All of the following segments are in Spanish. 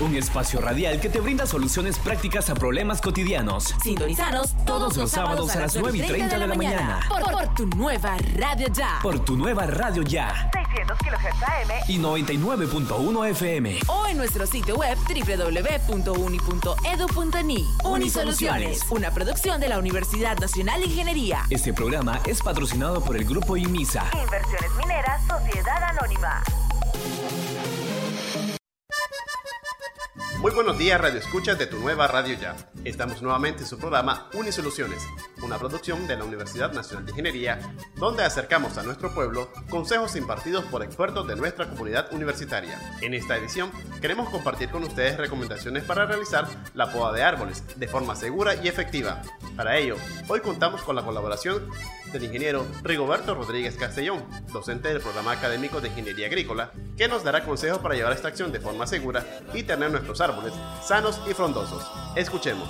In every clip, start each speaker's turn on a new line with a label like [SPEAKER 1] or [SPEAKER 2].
[SPEAKER 1] Un espacio radial que te brinda soluciones prácticas a problemas cotidianos.
[SPEAKER 2] Sintonizanos
[SPEAKER 1] todos los sábados a las 9 y 30 de la mañana.
[SPEAKER 2] Por, por tu nueva radio ya.
[SPEAKER 1] Por tu nueva radio ya.
[SPEAKER 3] 600 kHz AM
[SPEAKER 1] Y 99.1 FM.
[SPEAKER 2] O en nuestro sitio web www.uni.edu.ni. Unisoluciones, una producción de la Universidad Nacional de Ingeniería.
[SPEAKER 1] Este programa es patrocinado por el Grupo IMISA.
[SPEAKER 3] Inversiones Mineras Sociedad Anónima.
[SPEAKER 4] Muy buenos días, Radio Escuchas de tu nueva Radio Ya. Estamos nuevamente en su programa Unisoluciones, una producción de la Universidad Nacional de Ingeniería, donde acercamos a nuestro pueblo consejos impartidos por expertos de nuestra comunidad universitaria. En esta edición, queremos compartir con ustedes recomendaciones para realizar la poda de árboles de forma segura y efectiva. Para ello, hoy contamos con la colaboración del ingeniero Rigoberto Rodríguez Castellón, docente del programa académico de Ingeniería Agrícola, que nos dará consejos para llevar esta acción de forma segura y tener nuestros árboles sanos y frondosos. Escuchemos.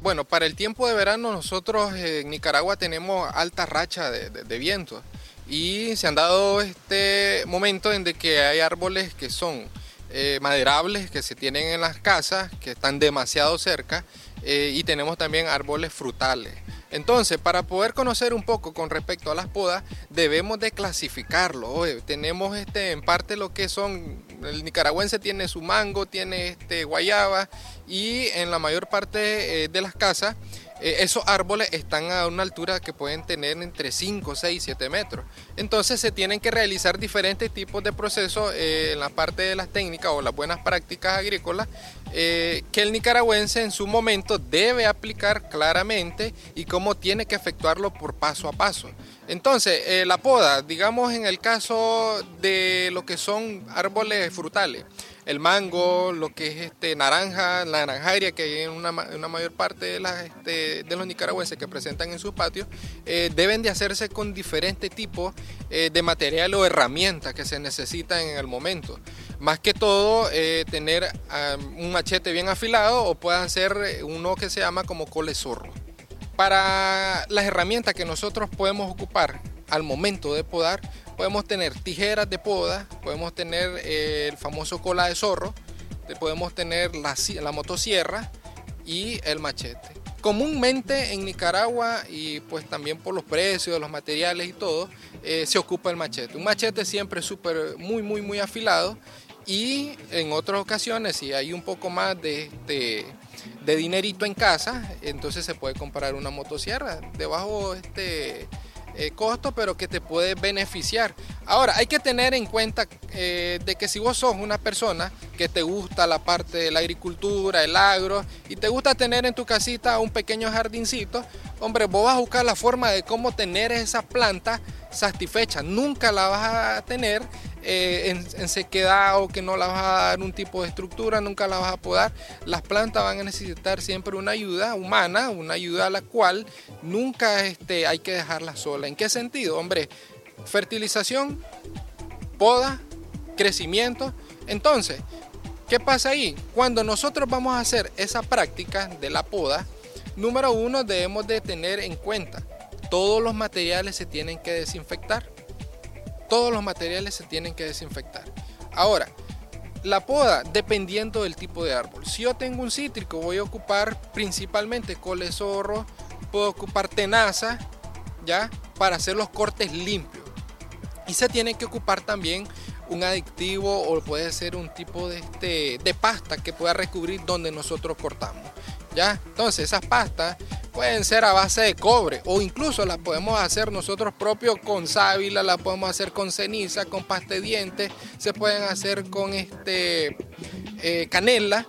[SPEAKER 5] Bueno, para el tiempo de verano nosotros en Nicaragua tenemos alta racha de, de- viento y se han dado este momento en de que hay árboles que son eh, maderables, que se tienen en las casas, que están demasiado cerca eh, y tenemos también árboles frutales. Entonces, para poder conocer un poco con respecto a las podas, debemos de clasificarlo. Tenemos este, en parte lo que son, el nicaragüense tiene su mango, tiene este, guayaba y en la mayor parte eh, de las casas eh, esos árboles están a una altura que pueden tener entre 5, 6, 7 metros. Entonces se tienen que realizar diferentes tipos de procesos eh, en la parte de las técnicas o las buenas prácticas agrícolas eh, que el nicaragüense en su momento debe aplicar claramente y cómo tiene que efectuarlo por paso a paso. Entonces, eh, la poda, digamos en el caso de lo que son árboles frutales, el mango, lo que es este naranja, la naranjaria que hay en una, ma- una mayor parte este, de los nicaragüenses que presentan en sus patios, eh, deben de hacerse con diferentes tipos de material o herramientas que se necesitan en el momento. Más que todo, eh, tener un machete bien afilado o puedan ser eh, uno que se llama como cole zorro. Para las herramientas que nosotros podemos ocupar al momento de podar, podemos tener tijeras de poda, podemos tener eh, el famoso cola de zorro, podemos tener la, si- la motosierra y el machete. Comúnmente en Nicaragua y pues también por los precios de los materiales y todo, se ocupa el machete. Un machete siempre súper, muy, muy, muy afilado y en otras ocasiones si hay un poco más de, este, de dinerito en casa, entonces se puede comprar una motosierra de bajo este, eh, costo, pero que te puede beneficiar. Ahora, hay que tener en cuenta eh, de que si vos sos una persona que te gusta la parte de la agricultura, el agro, y te gusta tener en tu casita un pequeño jardincito, hombre, vos vas a buscar la forma de cómo tener esa planta satisfecha. Nunca la vas a tener eh, en, sequedad o que no la vas a dar un tipo de estructura, nunca la vas a podar. Las plantas van a necesitar siempre una ayuda humana, una ayuda a la cual nunca este, hay que dejarla sola. ¿En qué sentido? Hombre, fertilización, poda, crecimiento. Entonces, ¿qué pasa ahí? Cuando nosotros vamos a hacer esa práctica de la poda, número uno debemos de tener en cuenta, todos los materiales se tienen que desinfectar. Todos los materiales se tienen que desinfectar. Ahora, la poda, dependiendo del tipo de árbol. Si yo tengo un cítrico, voy a ocupar principalmente cole zorro, puedo ocupar tenaza, ¿ya? Para hacer los cortes limpios. Y se tiene que ocupar también un adictivo o puede ser un tipo de, este, de pasta que pueda recubrir donde nosotros cortamos. ¿ya? Entonces esas pastas pueden ser a base de cobre o incluso las podemos hacer nosotros propios con sábila, las podemos hacer con ceniza, con pasta de dientes, se pueden hacer con este, eh, canela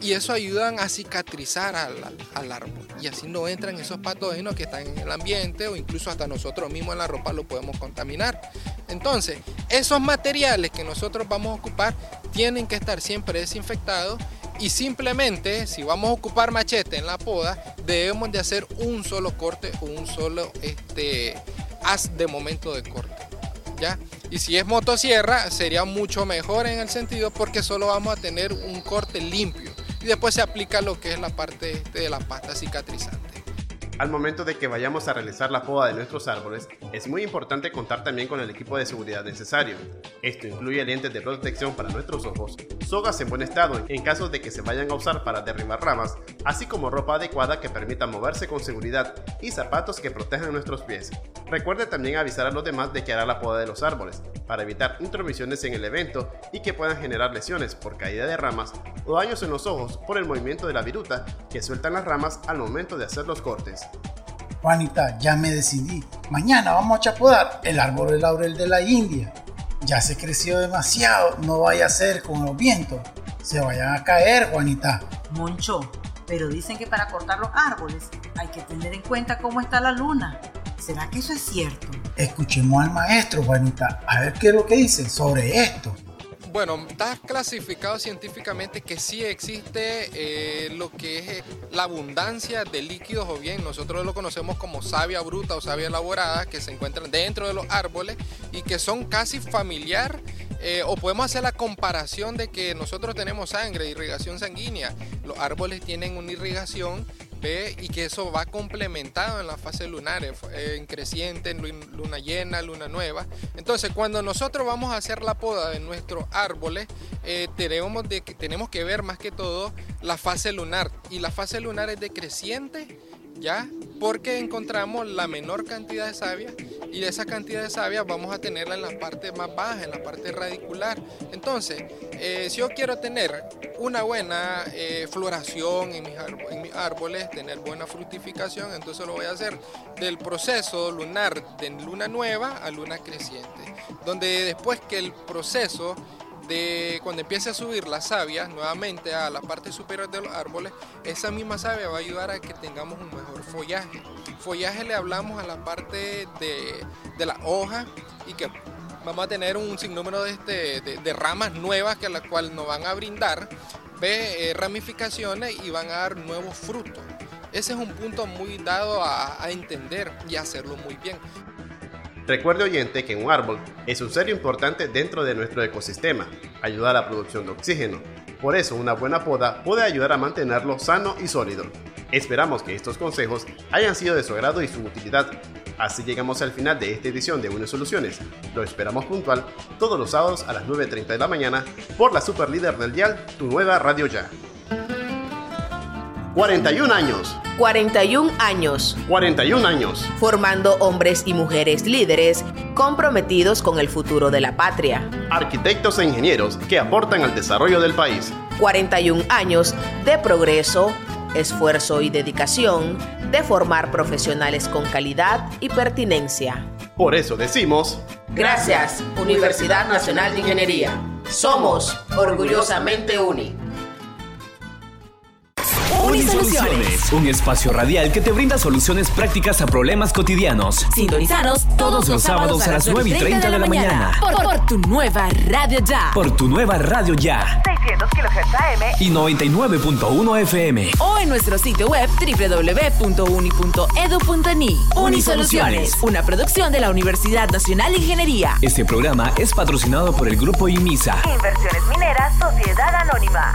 [SPEAKER 5] y eso ayudan a cicatrizar al, al árbol y así no entran esos patógenos que están en el ambiente o incluso hasta nosotros mismos en la ropa lo podemos contaminar. Entonces, esos materiales que nosotros vamos a ocupar tienen que estar siempre desinfectados y simplemente si vamos a ocupar machete en la poda debemos de hacer un solo corte o un solo este, haz de momento de corte. ¿ya? Y si es motosierra, sería mucho mejor en el sentido porque solo vamos a tener un corte limpio. Y después se aplica lo que es la parte de la pasta cicatrizante.
[SPEAKER 4] Al momento de que vayamos a realizar la poda de nuestros árboles, es muy importante contar también con el equipo de seguridad necesario. Esto incluye lentes de protección para nuestros ojos, sogas en buen estado en caso de que se vayan a usar para derribar ramas, así como ropa adecuada que permita moverse con seguridad y zapatos que protejan nuestros pies. Recuerde también avisar a los demás de que hará la poda de los árboles, para evitar intromisiones en el evento y que puedan generar lesiones por caída de ramas o daños en los ojos por el movimiento de la viruta que sueltan las ramas al momento de hacer los cortes.
[SPEAKER 6] Juanita, ya me decidí. Mañana vamos a chapodar el árbol de laurel de la India. Ya se creció demasiado, no vaya a ser con los vientos. Se vayan a caer, Juanita.
[SPEAKER 7] Moncho, pero dicen que para cortar los árboles hay que tener en cuenta cómo está la luna. ¿Será que eso es cierto?
[SPEAKER 6] Escuchemos al maestro, Juanita, a ver qué es lo que dice sobre esto.
[SPEAKER 5] Bueno, está clasificado científicamente que sí existe eh, lo que es eh, la abundancia de líquidos o bien nosotros lo conocemos como savia bruta o savia elaborada que se encuentran dentro de los árboles y que son casi familiar eh, o podemos hacer la comparación de que nosotros tenemos sangre, irrigación sanguínea. Los árboles tienen una irrigación y que eso va complementado en la fase lunar, en creciente, en luna llena, luna nueva. Entonces, cuando nosotros vamos a hacer la poda de nuestros árboles, eh, tenemos, de, tenemos que ver más que todo la fase lunar. Y la fase lunar es decreciente ¿ya? Porque encontramos la menor cantidad de savia y esa cantidad de savia vamos a tenerla en la parte más baja, en la parte radicular. Entonces, eh, si yo quiero tener una buena eh, floración en mis, en mis, árboles, tener buena fructificación, entonces lo voy a hacer del proceso lunar de luna nueva a luna creciente, donde después que el proceso de cuando empiece a subir la savia nuevamente a la parte superior de los árboles, esa misma savia va a ayudar a que tengamos un mejor follaje. Follaje le hablamos a la parte de, de la hoja y que vamos a tener un sinnúmero de, este, de, ramas nuevas que a las cuales nos van a brindar eh, ramificaciones y van a dar nuevos frutos. Ese es un punto muy dado a, a entender y hacerlo muy bien.
[SPEAKER 4] Recuerde oyente que un árbol es un ser importante dentro de nuestro ecosistema, ayuda a la producción de oxígeno. Por eso una buena poda puede ayudar a mantenerlo sano y sólido. Esperamos que estos consejos hayan sido de su agrado y su utilidad. Así llegamos al final de esta edición de Uno Soluciones. Lo esperamos puntual todos los sábados a las 9.30 de la mañana por la super líder del dial, tu nueva radio ya. 41 años.
[SPEAKER 2] 41 años.
[SPEAKER 4] 41 años.
[SPEAKER 2] Formando hombres y mujeres líderes comprometidos con el futuro de la patria.
[SPEAKER 4] Arquitectos e ingenieros que aportan al desarrollo del país.
[SPEAKER 2] 41 años de progreso, esfuerzo y dedicación de formar profesionales con calidad y pertinencia.
[SPEAKER 4] Por eso decimos...
[SPEAKER 2] Gracias, Universidad Nacional de Ingeniería. Somos orgullosamente UNI.
[SPEAKER 1] Unisoluciones, un espacio radial que te brinda soluciones prácticas a problemas cotidianos.
[SPEAKER 2] Sintonizanos todos los sábados a las 9 y 30 de la mañana. Por, tu nueva radio ya.
[SPEAKER 1] Por tu nueva radio ya.
[SPEAKER 3] 600 kHz AM
[SPEAKER 1] y 99.1 FM.
[SPEAKER 2] O en nuestro sitio web www.uni.edu.ni. Unisoluciones, una producción de la Universidad Nacional de Ingeniería.
[SPEAKER 1] Este programa es patrocinado por el Grupo IMISA.
[SPEAKER 3] Inversiones Mineras Sociedad Anónima.